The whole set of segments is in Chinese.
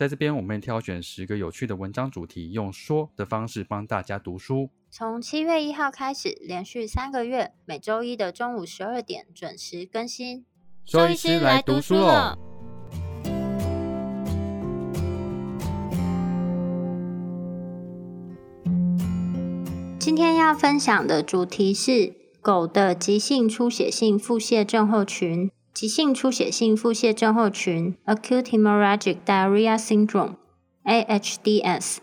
在这边，我们挑选十个有趣的文章主题，用说的方式帮大家读书。从七月一号开始，连续三个月，每周一的中午十二点准时更新。周医师来读书喽！今天要分享的主题是狗的急性出血性腹泻症候群。急性出血性腹泻症候群 （Acute Hemorrhagic Diarrhea Syndrome，AHDS）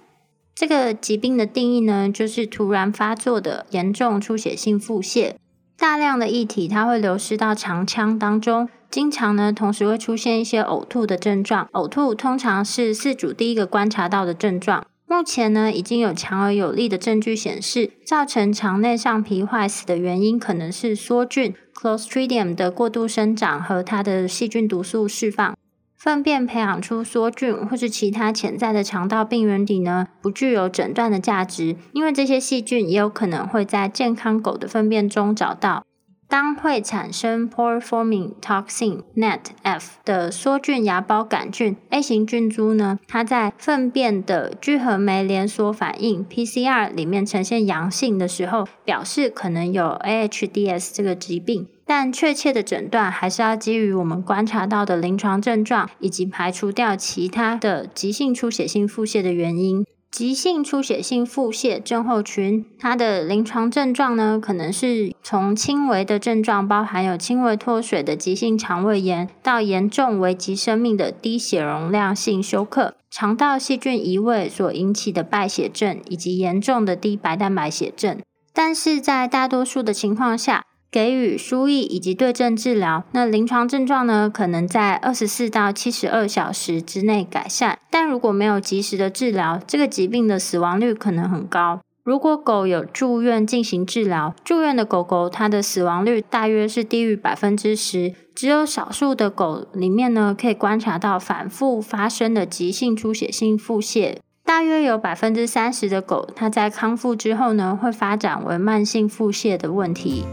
这个疾病的定义呢，就是突然发作的严重出血性腹泻，大量的液体它会流失到肠腔当中，经常呢同时会出现一些呕吐的症状，呕吐通常是饲主第一个观察到的症状。目前呢，已经有强而有力的证据显示，造成肠内上皮坏死的原因可能是梭菌 （Clostridium） 的过度生长和它的细菌毒素释放。粪便培养出梭菌或是其他潜在的肠道病原体呢，不具有诊断的价值，因为这些细菌也有可能会在健康狗的粪便中找到。当会产生 pore-forming toxin NET-F 的梭菌芽孢杆菌 A 型菌株呢，它在粪便的聚合酶连锁反应 PCR 里面呈现阳性的时候，表示可能有 AHDS 这个疾病，但确切的诊断还是要基于我们观察到的临床症状，以及排除掉其他的急性出血性腹泻的原因。急性出血性腹泻症候群，它的临床症状呢，可能是从轻微的症状，包含有轻微脱水的急性肠胃炎，到严重危及生命的低血容量性休克、肠道细菌移位所引起的败血症，以及严重的低白蛋白血症。但是在大多数的情况下，给予输液以及对症治疗，那临床症状呢，可能在二十四到七十二小时之内改善。但如果没有及时的治疗，这个疾病的死亡率可能很高。如果狗有住院进行治疗，住院的狗狗它的死亡率大约是低于百分之十。只有少数的狗里面呢，可以观察到反复发生的急性出血性腹泻。大约有百分之三十的狗，它在康复之后呢，会发展为慢性腹泻的问题。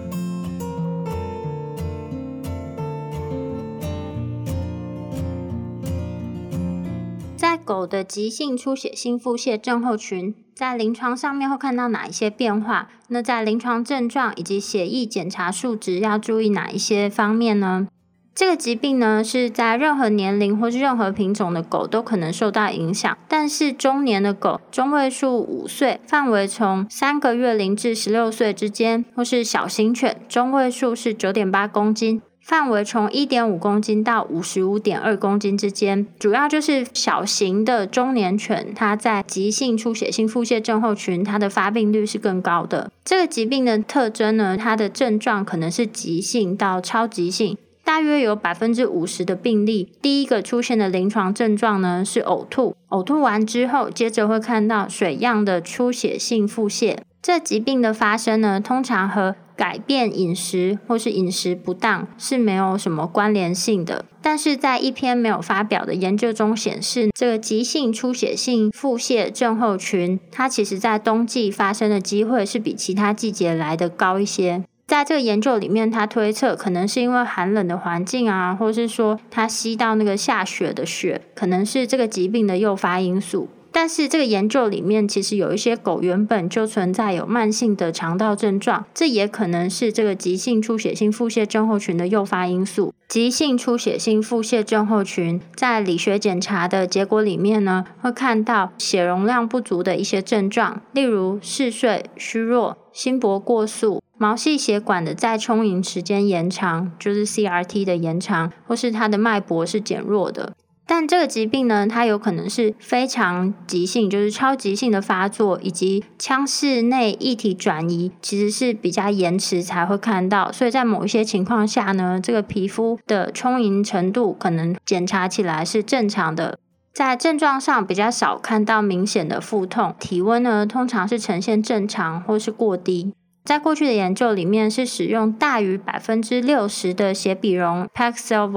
狗的急性出血性腹泻症候群，在临床上面会看到哪一些变化？那在临床症状以及血液检查数值要注意哪一些方面呢？这个疾病呢是在任何年龄或是任何品种的狗都可能受到影响，但是中年的狗，中位数五岁，范围从三个月龄至十六岁之间，或是小型犬，中位数是九点八公斤。范围从一点五公斤到五十五点二公斤之间，主要就是小型的中年犬，它在急性出血性腹泻症候群，它的发病率是更高的。这个疾病的特征呢，它的症状可能是急性到超急性，大约有百分之五十的病例，第一个出现的临床症状呢是呕吐，呕吐完之后，接着会看到水样的出血性腹泻。这疾病的发生呢，通常和改变饮食或是饮食不当是没有什么关联性的。但是在一篇没有发表的研究中显示，这个急性出血性腹泻症候群，它其实在冬季发生的机会是比其他季节来的高一些。在这个研究里面，他推测可能是因为寒冷的环境啊，或是说它吸到那个下雪的雪，可能是这个疾病的诱发因素。但是这个研究里面，其实有一些狗原本就存在有慢性的肠道症状，这也可能是这个急性出血性腹泻症候群的诱发因素。急性出血性腹泻症候群在理学检查的结果里面呢，会看到血容量不足的一些症状，例如嗜睡、虚弱、心搏过速、毛细血管的再充盈时间延长，就是 CRT 的延长，或是它的脉搏是减弱的。但这个疾病呢，它有可能是非常急性，就是超急性的发作，以及腔室内液体转移，其实是比较延迟才会看到。所以在某一些情况下呢，这个皮肤的充盈程度可能检查起来是正常的。在症状上比较少看到明显的腹痛，体温呢通常是呈现正常或是过低。在过去的研究里面，是使用大于百分之六十的血比容 （packed cell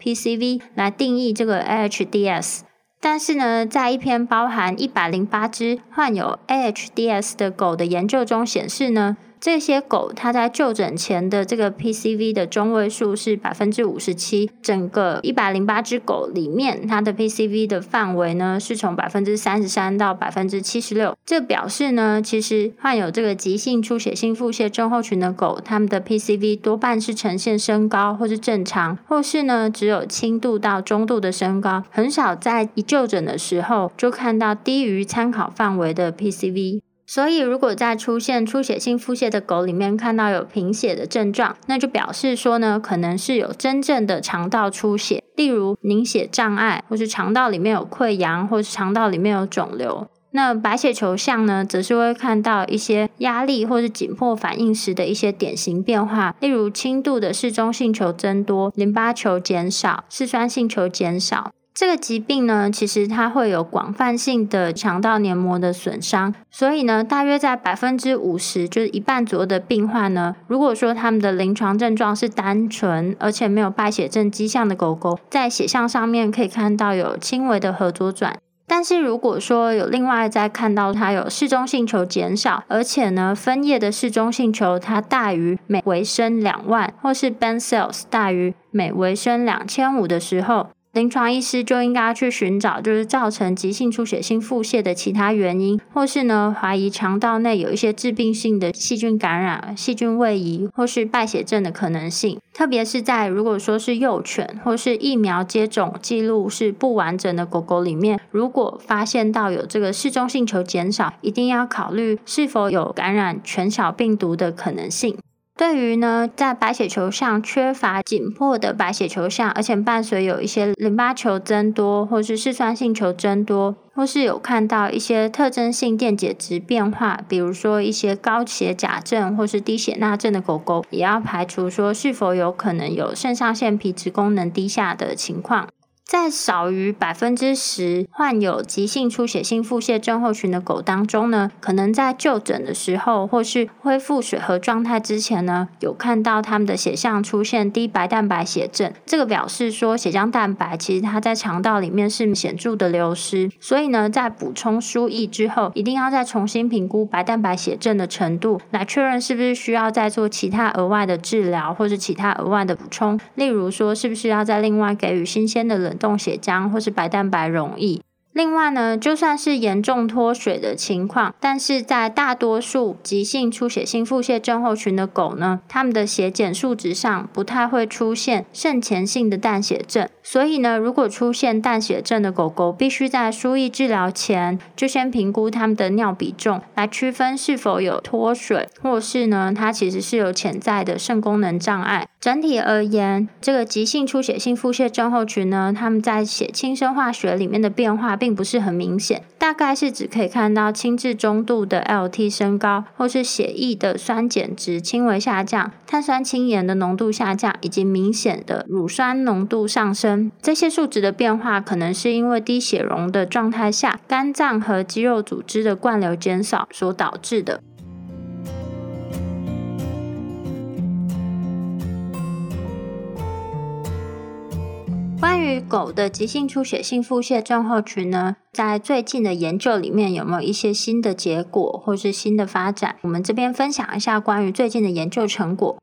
PCV 来定义这个 AHDS。但是呢，在一篇包含一百零八只患有 AHDS 的狗的研究中显示呢。这些狗，它在就诊前的这个 PCV 的中位数是百分之五十七，整个一百零八只狗里面，它的 PCV 的范围呢是从百分之三十三到百分之七十六。这表示呢，其实患有这个急性出血性腹泻症候群的狗，它们的 PCV 多半是呈现升高或是正常，或是呢只有轻度到中度的升高，很少在一就诊的时候就看到低于参考范围的 PCV。所以，如果在出现出血性腹泻的狗里面看到有贫血的症状，那就表示说呢，可能是有真正的肠道出血，例如凝血障碍，或是肠道里面有溃疡，或是肠道里面有肿瘤。那白血球像呢，则是会看到一些压力或是紧迫反应时的一些典型变化，例如轻度的嗜中性球增多、淋巴球减少、嗜酸性球减少。这个疾病呢，其实它会有广泛性的肠道黏膜的损伤，所以呢，大约在百分之五十，就是一半左右的病患呢，如果说他们的临床症状是单纯而且没有败血症迹象的狗狗，在血象上面可以看到有轻微的核左转。但是如果说有另外再看到它有嗜中性球减少，而且呢，分叶的嗜中性球它大于每微升两万，或是 Ben cells 大于每微升两千五的时候。临床医师就应该去寻找，就是造成急性出血性腹泻的其他原因，或是呢怀疑肠道内有一些致病性的细菌感染、细菌位移，或是败血症的可能性。特别是在如果说是幼犬或是疫苗接种记录是不完整的狗狗里面，如果发现到有这个嗜中性球减少，一定要考虑是否有感染犬小病毒的可能性。对于呢，在白血球上缺乏紧迫的白血球项，而且伴随有一些淋巴球增多，或是嗜酸性球增多，或是有看到一些特征性电解质变化，比如说一些高血钾症或是低血钠症的狗狗，也要排除说是否有可能有肾上腺皮质功能低下的情况。在少于百分之十患有急性出血性腹泻症候群的狗当中呢，可能在就诊的时候或是恢复水合状态之前呢，有看到他们的血象出现低白蛋白血症。这个表示说血浆蛋白其实它在肠道里面是显著的流失，所以呢，在补充输液之后，一定要再重新评估白蛋白血症的程度，来确认是不是需要再做其他额外的治疗或是其他额外的补充，例如说是不是要再另外给予新鲜的冷。冻血浆或是白蛋白溶液。另外呢，就算是严重脱水的情况，但是在大多数急性出血性腹泻症候群的狗呢，它们的血检数值上不太会出现肾前性的淡血症。所以呢，如果出现淡血症的狗狗，必须在输液治疗前就先评估它们的尿比重，来区分是否有脱水，或是呢，它其实是有潜在的肾功能障碍。整体而言，这个急性出血性腹泻症候群呢，它们在血清生化学里面的变化并不是很明显，大概是只可以看到轻至中度的 LT 升高，或是血液的酸碱值轻微下降，碳酸氢盐的浓度下降，以及明显的乳酸浓度上升。这些数值的变化，可能是因为低血容的状态下，肝脏和肌肉组织的灌流减少所导致的。关于狗的急性出血性腹泻症候群呢，在最近的研究里面有没有一些新的结果或是新的发展？我们这边分享一下关于最近的研究成果。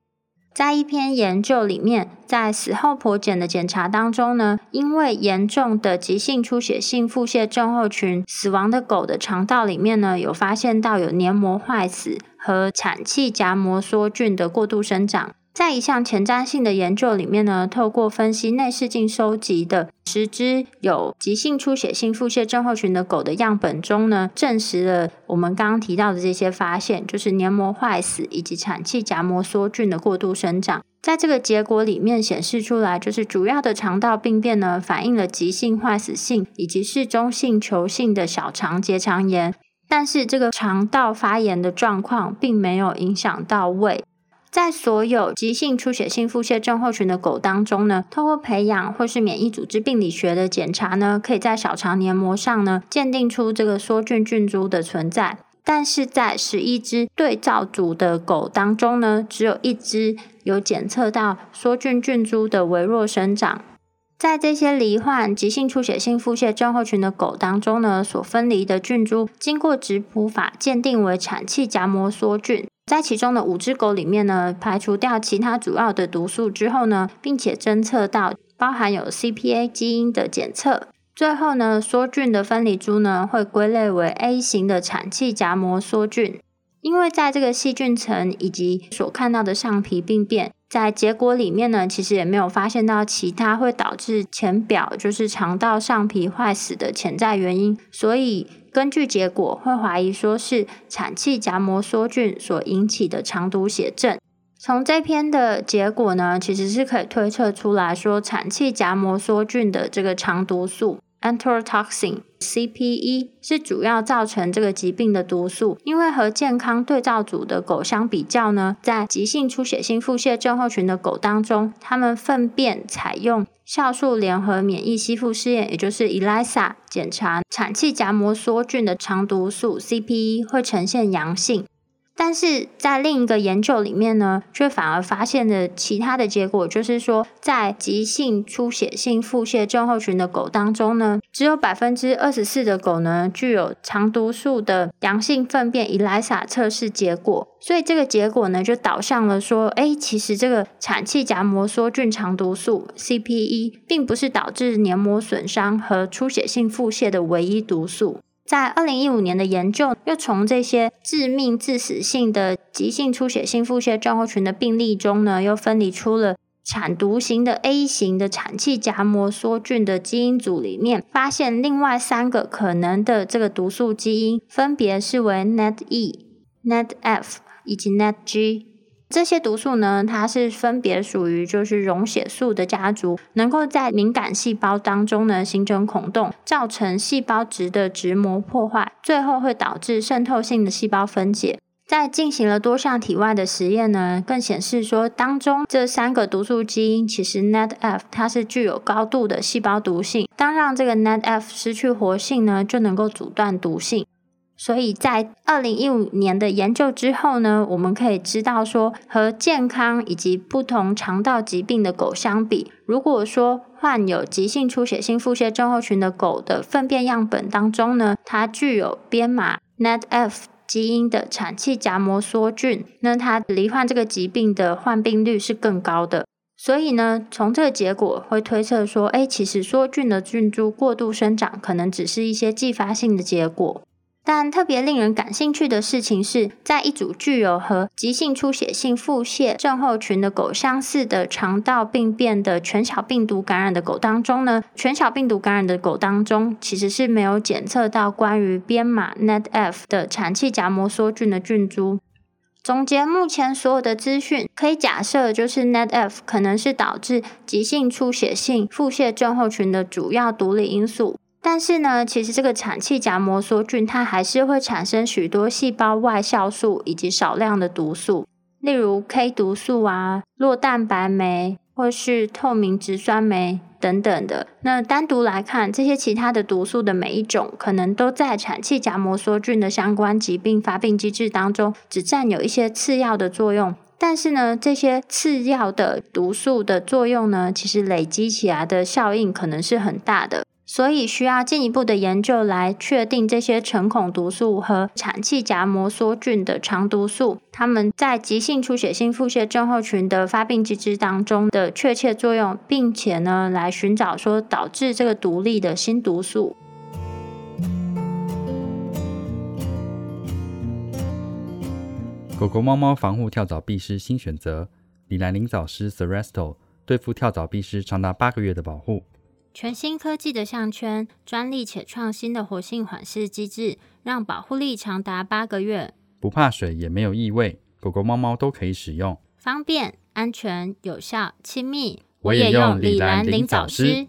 在一篇研究里面，在死后剖检的检查当中呢，因为严重的急性出血性腹泻症候群死亡的狗的肠道里面呢，有发现到有黏膜坏死和产气荚膜梭菌的过度生长。在一项前瞻性的研究里面呢，透过分析内视镜收集的十只有急性出血性腹泻症候群的狗的样本中呢，证实了我们刚刚提到的这些发现，就是黏膜坏死以及产气荚膜梭菌的过度生长。在这个结果里面显示出来，就是主要的肠道病变呢，反映了急性坏死性以及是中性球性的小肠结肠炎，但是这个肠道发炎的状况并没有影响到胃。在所有急性出血性腹泻症候群的狗当中呢，通过培养或是免疫组织病理学的检查呢，可以在小肠黏膜上呢鉴定出这个梭菌菌株的存在。但是在十一只对照组的狗当中呢，只有一只有检测到梭菌菌株的微弱生长。在这些罹患急性出血性腹泻症候群的狗当中呢，所分离的菌株经过质谱法鉴定为产气荚膜梭菌。在其中的五只狗里面呢，排除掉其他主要的毒素之后呢，并且侦测到包含有 CPA 基因的检测。最后呢，梭菌的分离株呢会归类为 A 型的产气荚膜梭菌，因为在这个细菌层以及所看到的上皮病变，在结果里面呢，其实也没有发现到其他会导致浅表就是肠道上皮坏死的潜在原因，所以根据结果会怀疑说是产气荚膜梭菌所引起的肠毒血症。从这篇的结果呢，其实是可以推测出来说，产气荚膜梭菌的这个肠毒素。Enterotoxin CPE 是主要造成这个疾病的毒素，因为和健康对照组的狗相比较呢，在急性出血性腹泻症候群的狗当中，它们粪便采用酵素联合免疫吸附试验，也就是 ELISA 检查产气荚膜梭菌的肠毒素 CPE 会呈现阳性。但是在另一个研究里面呢，却反而发现了其他的结果，就是说，在急性出血性腹泻症候群的狗当中呢，只有百分之二十四的狗呢具有肠毒素的阳性粪便 ELISA 测试结果，所以这个结果呢就导向了说，哎，其实这个产气荚膜梭菌肠毒素 CPE 并不是导致黏膜损伤和出血性腹泻的唯一毒素。在二零一五年的研究，又从这些致命致死性的急性出血性腹泻症候群的病例中呢，又分离出了产毒型的 A 型的产气荚膜梭菌的基因组里面，发现另外三个可能的这个毒素基因，分别是为 NETE、NETF 以及 NETG。这些毒素呢，它是分别属于就是溶血素的家族，能够在敏感细胞当中呢形成孔洞，造成细胞质的质膜破坏，最后会导致渗透性的细胞分解。在进行了多项体外的实验呢，更显示说当中这三个毒素基因，其实 NETF 它是具有高度的细胞毒性。当让这个 NETF 失去活性呢，就能够阻断毒性。所以在二零一五年的研究之后呢，我们可以知道说，和健康以及不同肠道疾病的狗相比，如果说患有急性出血性腹泻症候群的狗的粪便样本当中呢，它具有编码 NETF 基因的产气荚膜梭菌，那它罹患这个疾病的患病率是更高的。所以呢，从这个结果会推测说，哎，其实梭菌的菌株过度生长，可能只是一些继发性的结果。但特别令人感兴趣的事情是，在一组具有和急性出血性腹泻症候群的狗相似的肠道病变的全小病毒感染的狗当中呢，全小病毒感染的狗当中其实是没有检测到关于编码 NETF 的产气荚膜梭菌的菌株。总结目前所有的资讯，可以假设就是 NETF 可能是导致急性出血性腹泻症候群的主要独立因素。但是呢，其实这个产气荚膜梭菌它还是会产生许多细胞外酵素以及少量的毒素，例如 K 毒素啊、酪蛋白酶或是透明质酸酶等等的。那单独来看，这些其他的毒素的每一种，可能都在产气荚膜梭菌的相关疾病发病机制当中，只占有一些次要的作用。但是呢，这些次要的毒素的作用呢，其实累积起来的效应可能是很大的。所以需要进一步的研究来确定这些成孔毒素和产气荚膜梭菌的肠毒素，它们在急性出血性腹泻症候群的发病机制当中的确切作用，并且呢，来寻找说导致这个独立的新毒素。狗狗、猫猫防护跳蚤必虱新选择——李兰林藻虱 s e r e s t o 对付跳蚤必虱长达八个月的保护。全新科技的项圈，专利且创新的活性缓释机制，让保护力长达八个月，不怕水也没有异味，狗狗、猫猫都可以使用，方便、安全、有效、亲密。我也用李兰林藻虱。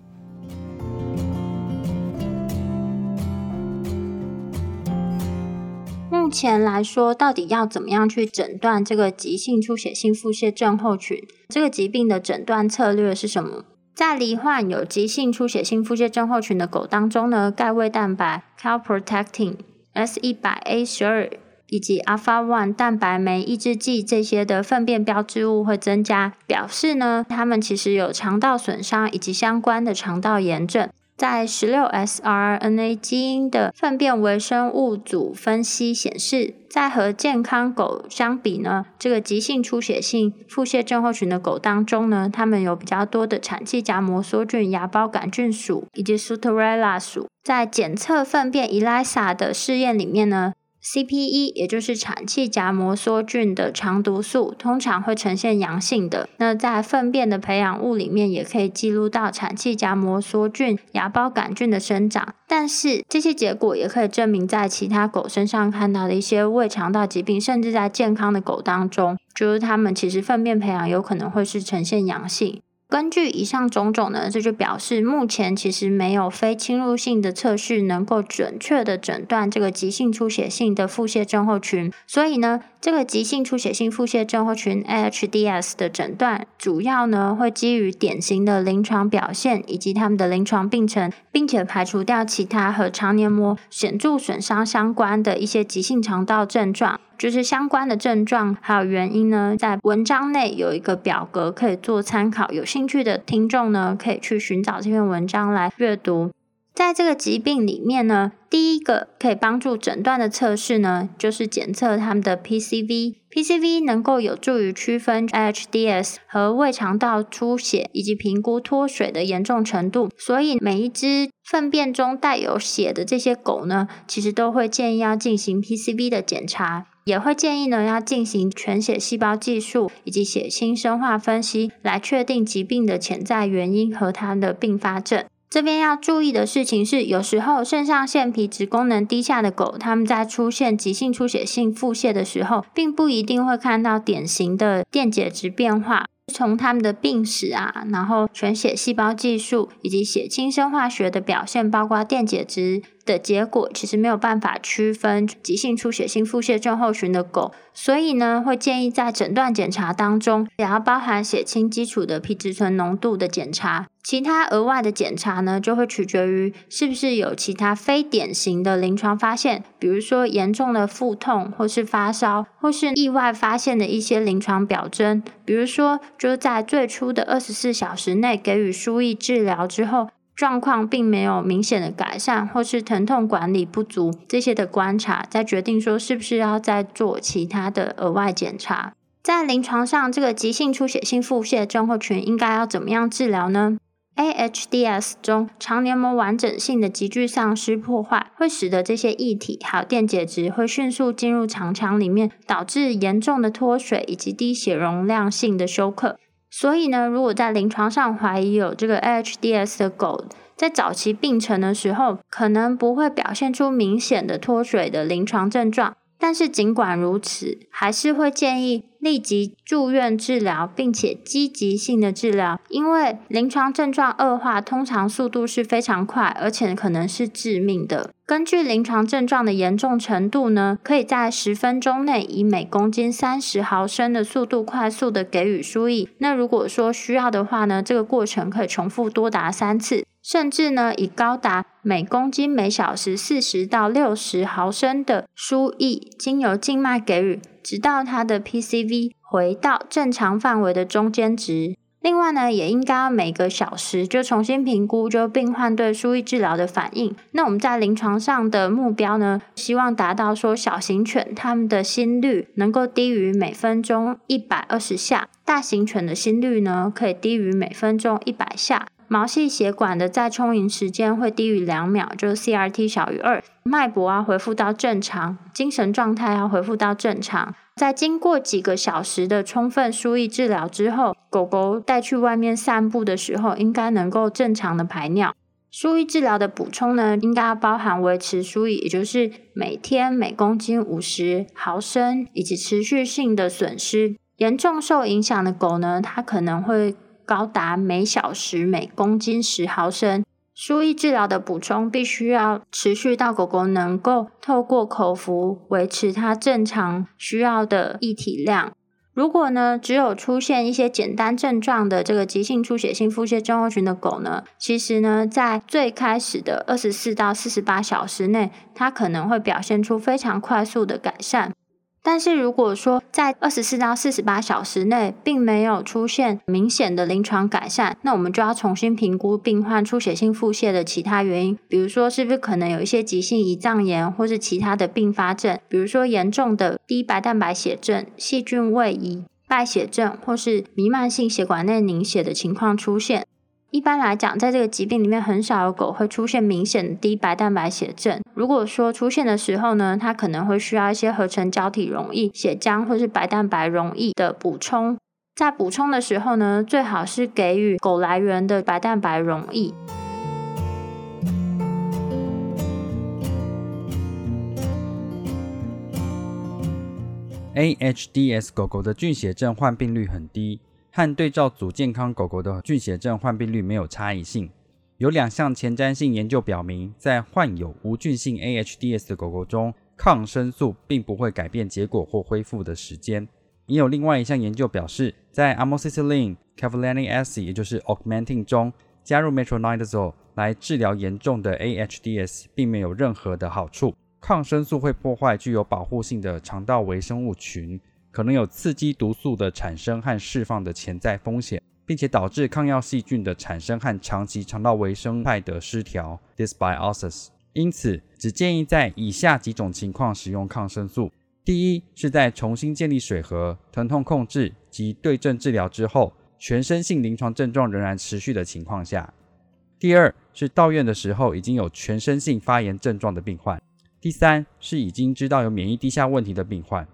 目目前来说，到底要怎么样去诊断这个急性出血性腹泻症候群？这个疾病的诊断策略是什么？在罹患有急性出血性腹泻症候群的狗当中呢，钙胃蛋白 calprotectin S 一百 A 十二以及 alpha one 蛋白酶抑制剂这些的粪便标志物会增加，表示呢，它们其实有肠道损伤以及相关的肠道炎症。在十六 sRNA 基因的粪便微生物组分析显示，在和健康狗相比呢，这个急性出血性腹泻症候群的狗当中呢，它们有比较多的产气荚膜梭菌、芽孢杆菌属以及 Suterella 属。在检测粪便 ELISA 的试验里面呢。CPE 也就是产气荚膜梭菌的肠毒素，通常会呈现阳性的。那在粪便的培养物里面，也可以记录到产气荚膜梭菌、芽孢杆菌的生长。但是这些结果也可以证明，在其他狗身上看到的一些胃肠道疾病，甚至在健康的狗当中，就是它们其实粪便培养有可能会是呈现阳性。根据以上种种呢，这就表示目前其实没有非侵入性的测试能够准确的诊断这个急性出血性的腹泻症候群。所以呢，这个急性出血性腹泻症候群 （AHDS） 的诊断主要呢会基于典型的临床表现以及他们的临床病程，并且排除掉其他和肠黏膜显著损伤相关的一些急性肠道症状。就是相关的症状还有原因呢，在文章内有一个表格可以做参考，有兴趣的听众呢可以去寻找这篇文章来阅读。在这个疾病里面呢，第一个可以帮助诊断的测试呢，就是检测他们的 PCV。PCV 能够有助于区分 HDS 和胃肠道出血，以及评估脱水的严重程度。所以每一只粪便中带有血的这些狗呢，其实都会建议要进行 PCV 的检查。也会建议呢，要进行全血细胞技术以及血清生化分析，来确定疾病的潜在原因和它的并发症。这边要注意的事情是，有时候肾上腺皮质功能低下的狗，它们在出现急性出血性腹泻的时候，并不一定会看到典型的电解质变化。从它们的病史啊，然后全血细胞技术以及血清生化学的表现，包括电解质的结果，其实没有办法区分急性出血性腹泻症候群的狗，所以呢，会建议在诊断检查当中，也要包含血清基础的皮质醇浓度的检查。其他额外的检查呢，就会取决于是不是有其他非典型的临床发现，比如说严重的腹痛，或是发烧，或是意外发现的一些临床表征，比如说就在最初的二十四小时内给予输液治疗之后，状况并没有明显的改善，或是疼痛管理不足这些的观察，再决定说是不是要再做其他的额外检查。在临床上，这个急性出血性腹泻症候群应该要怎么样治疗呢？AHDS 中肠黏膜完整性的急剧丧失破坏，会使得这些液体还有电解质会迅速进入肠腔里面，导致严重的脱水以及低血容量性的休克。所以呢，如果在临床上怀疑有这个 AHDS 的狗，在早期病程的时候，可能不会表现出明显的脱水的临床症状。但是尽管如此，还是会建议立即住院治疗，并且积极性的治疗，因为临床症状恶化通常速度是非常快，而且可能是致命的。根据临床症状的严重程度呢，可以在十分钟内以每公斤三十毫升的速度快速的给予输液。那如果说需要的话呢，这个过程可以重复多达三次。甚至呢，以高达每公斤每小时四十到六十毫升的输液，经由静脉给予，直到它的 PCV 回到正常范围的中间值。另外呢，也应该要每个小时就重新评估就病患对输液治疗的反应。那我们在临床上的目标呢，希望达到说小型犬它们的心率能够低于每分钟一百二十下，大型犬的心率呢可以低于每分钟一百下。毛细血管的再充盈时间会低于两秒，就是 CRT 小于二，脉搏啊恢复到正常，精神状态要恢复到正常。在经过几个小时的充分输液治疗之后，狗狗带去外面散步的时候，应该能够正常的排尿。输液治疗的补充呢，应该要包含维持输液，也就是每天每公斤五十毫升，以及持续性的损失。严重受影响的狗呢，它可能会。高达每小时每公斤十毫升，输液治疗的补充必须要持续到狗狗能够透过口服维持它正常需要的液体量。如果呢，只有出现一些简单症状的这个急性出血性腹泻症候群的狗呢，其实呢，在最开始的二十四到四十八小时内，它可能会表现出非常快速的改善。但是如果说在二十四到四十八小时内并没有出现明显的临床改善，那我们就要重新评估病患出血性腹泻的其他原因，比如说是不是可能有一些急性胰脏炎，或是其他的并发症，比如说严重的低白蛋白血症、细菌位移、败血症，或是弥漫性血管内凝血的情况出现。一般来讲，在这个疾病里面，很少有狗会出现明显的低白蛋白血症。如果说出现的时候呢，它可能会需要一些合成胶体溶液、血浆或是白蛋白溶液的补充。在补充的时候呢，最好是给予狗来源的白蛋白溶液。AHDS 狗狗的菌血症患病率很低。和对照组健康狗狗的菌血症患病率没有差异性。有两项前瞻性研究表明，在患有无菌性 AHDS 的狗狗中，抗生素并不会改变结果或恢复的时间。也有另外一项研究表示，在 amoxicillin、cavulanic acid，也就是 augmentin 中加入 metronidazole 来治疗严重的 AHDS，并没有任何的好处。抗生素会破坏具有保护性的肠道微生物群。可能有刺激毒素的产生和释放的潜在风险，并且导致抗药细菌的产生和长期肠道微生态的失调 （dysbiosis）。因此，只建议在以下几种情况使用抗生素：第一，是在重新建立水合、疼痛控制及对症治疗之后，全身性临床症状仍然持续的情况下；第二，是到院的时候已经有全身性发炎症状的病患；第三，是已经知道有免疫低下问题的病患。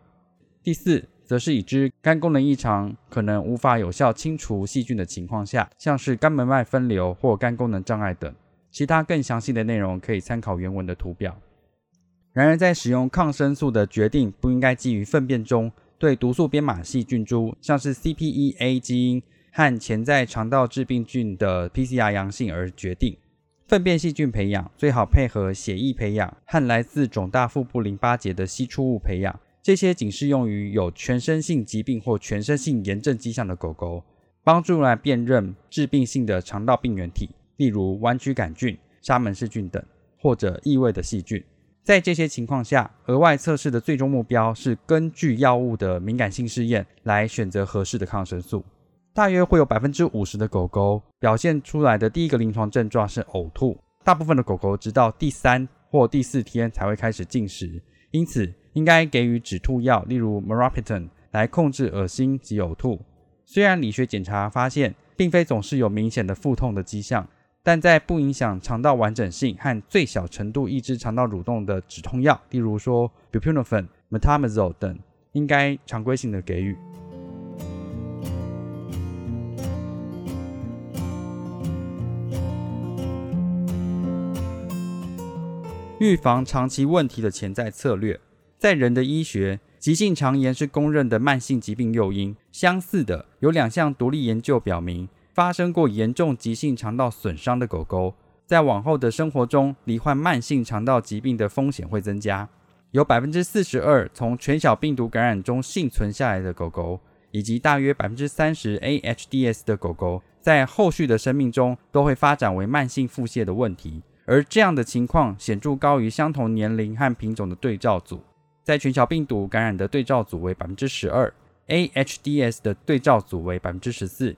第四，则是已知肝功能异常可能无法有效清除细菌的情况下，像是肝门脉分流或肝功能障碍等。其他更详细的内容可以参考原文的图表。然而，在使用抗生素的决定不应该基于粪便中对毒素编码细菌株，像是 CPEA 基因和潜在肠道致病菌的 PCR 阳性而决定。粪便细菌培养最好配合血液培养和来自肿大腹部淋巴结的析出物培养。这些仅适用于有全身性疾病或全身性炎症迹象的狗狗，帮助来辨认致病性的肠道病原体，例如弯曲杆菌、沙门氏菌等，或者异味的细菌。在这些情况下，额外测试的最终目标是根据药物的敏感性试验来选择合适的抗生素。大约会有百分之五十的狗狗表现出来的第一个临床症状是呕吐，大部分的狗狗直到第三或第四天才会开始进食，因此。应该给予止吐药，例如 m a r o p i t o n 来控制恶心及呕吐。虽然理学检查发现，并非总是有明显的腹痛的迹象，但在不影响肠道完整性和最小程度抑制肠道蠕动的止痛药，例如说 buprenorphine、metamizole 等，应该常规性的给予。预防长期问题的潜在策略。在人的医学，急性肠炎是公认的慢性疾病诱因。相似的，有两项独立研究表明，发生过严重急性肠道损伤的狗狗，在往后的生活中罹患慢性肠道疾病的风险会增加。有百分之四十二从全小病毒感染中幸存下来的狗狗，以及大约百分之三十 AHDS 的狗狗，在后续的生命中都会发展为慢性腹泻的问题。而这样的情况显著高于相同年龄和品种的对照组。在全球病毒感染的对照组为百分之十二，AHDS 的对照组为百分之十四。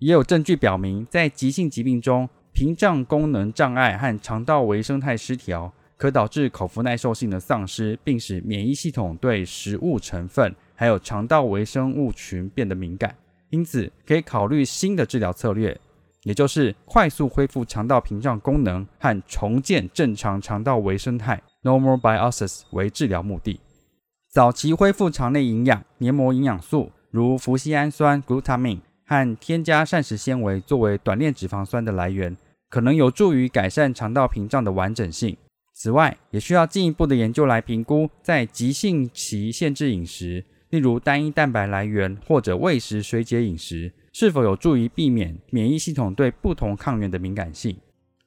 也有证据表明，在急性疾病中，屏障功能障碍和肠道微生态失调可导致口服耐受性的丧失，并使免疫系统对食物成分还有肠道微生物群变得敏感。因此，可以考虑新的治疗策略，也就是快速恢复肠道屏障功能和重建正常肠道微生态。Normal biosis 为治疗目的，早期恢复肠内营养、黏膜营养素，如氟西氨酸 （glutamine） 和添加膳食纤维作为短链脂肪酸的来源，可能有助于改善肠道屏障的完整性。此外，也需要进一步的研究来评估，在急性期限制饮食，例如单一蛋白来源或者喂食水解饮食，是否有助于避免免疫系统对不同抗原的敏感性。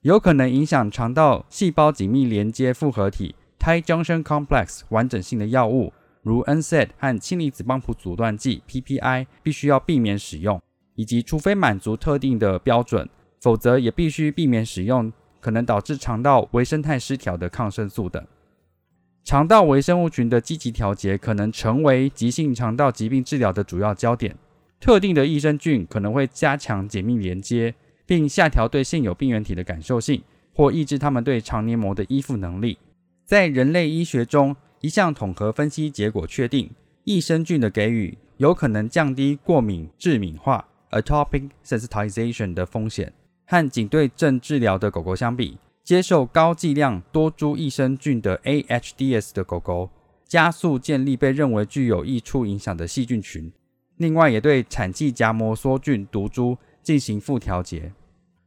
有可能影响肠道细胞紧密连接复合体 （tight junction complex） 完整性的药物，如 NSAID 和氢离子泵浦阻断剂 （PPI） 必须要避免使用，以及除非满足特定的标准，否则也必须避免使用可能导致肠道微生态失调的抗生素等。肠道微生物群的积极调节可能成为急性肠道疾病治疗的主要焦点。特定的益生菌可能会加强紧密连接，并下调对现有病原体的感受性，或抑制它们对肠黏膜的依附能力。在人类医学中，一项统合分析结果确定，益生菌的给予有可能降低过敏致敏化 （atopic sensitization） 的风险。和仅对症治疗的狗狗相比，接受高剂量多株益生菌的 AHDS 的狗狗，加速建立被认为具有益处影响的细菌群。另外，也对产气荚膜梭菌毒株进行复调节。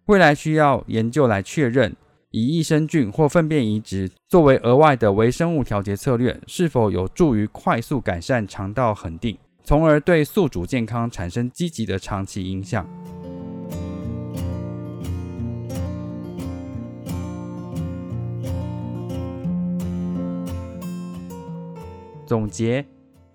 未来需要研究来确认，以益生菌或粪便移植作为额外的微生物调节策略，是否有助于快速改善肠道恒定，从而对宿主健康产生积极的长期影响。总结：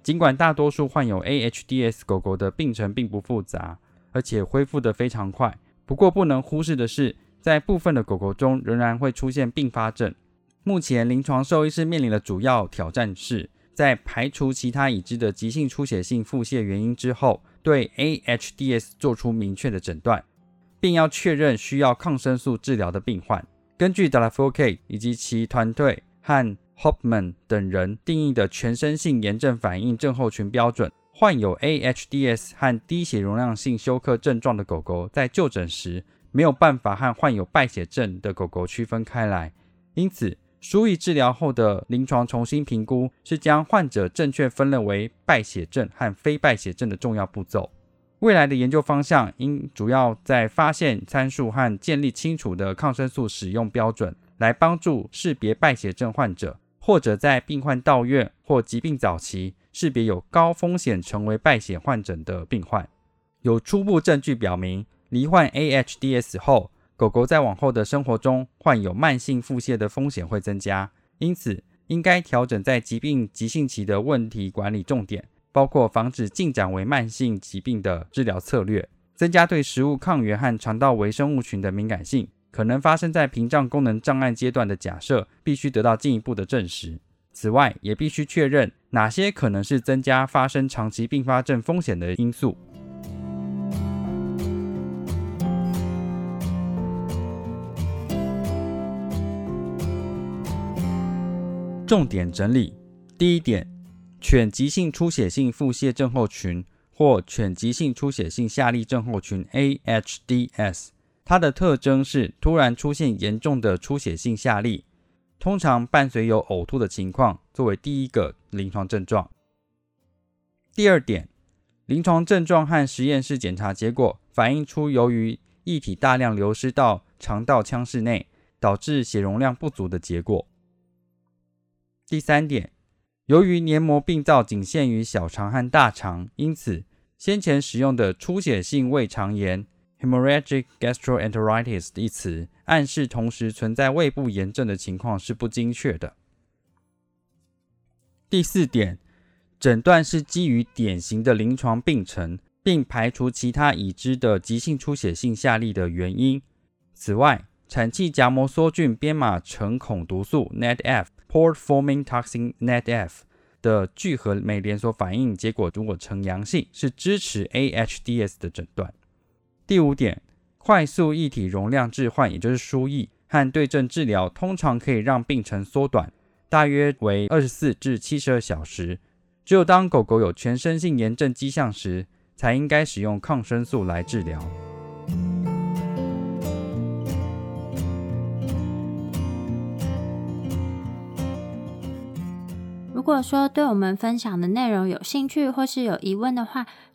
尽管大多数患有 AHDS 狗狗的病程并不复杂，而且恢复得非常快，不过不能忽视的是，在部分的狗狗中仍然会出现并发症。目前，临床兽医师面临的主要挑战是在排除其他已知的急性出血性腹泻原因之后，对 AHDS 做出明确的诊断，并要确认需要抗生素治疗的病患。根据 d a l a f o k 以及其团队和 Hopman 等人定义的全身性炎症反应症候群标准，患有 AHDS 和低血容量性休克症状的狗狗，在就诊时没有办法和患有败血症的狗狗区分开来。因此，输液治疗后的临床重新评估是将患者正确分类为败血症和非败血症的重要步骤。未来的研究方向应主要在发现参数和建立清楚的抗生素使用标准，来帮助识别败血症患者。或者在病患到院或疾病早期识别有高风险成为败血患者的病患，有初步证据表明，罹患 AHDS 后，狗狗在往后的生活中患有慢性腹泻的风险会增加。因此，应该调整在疾病急性期的问题管理重点，包括防止进展为慢性疾病的治疗策略，增加对食物抗原和肠道微生物群的敏感性。可能发生在屏障功能障碍阶段的假设，必须得到进一步的证实。此外，也必须确认哪些可能是增加发生长期并发症风险的因素。重点整理：第一点，犬急性出血性腹泻症候群或犬急性出血性下痢症候群 （AHDS）。它的特征是突然出现严重的出血性下痢，通常伴随有呕吐的情况，作为第一个临床症状。第二点，临床症状和实验室检查结果反映出由于液体大量流失到肠道腔室内，导致血容量不足的结果。第三点，由于黏膜病灶仅限于小肠和大肠，因此先前使用的出血性胃肠炎。Hemorrhagic gastroenteritis 一词暗示同时存在胃部炎症的情况是不精确的。第四点，诊断是基于典型的临床病程，并排除其他已知的急性出血性下痢的原因。此外，产气荚膜梭菌编码呈孔毒素 （NETF，Port-forming toxin NETF） 的聚合酶连锁反应结果如果呈阳性，是支持 AHDS 的诊断。第五点，快速液体容量置换，也就是输液和对症治疗，通常可以让病程缩短，大约为二十四至七十二小时。只有当狗狗有全身性炎症迹象时，才应该使用抗生素来治疗。如果说对我们分享的内容有兴趣或是有疑问的话，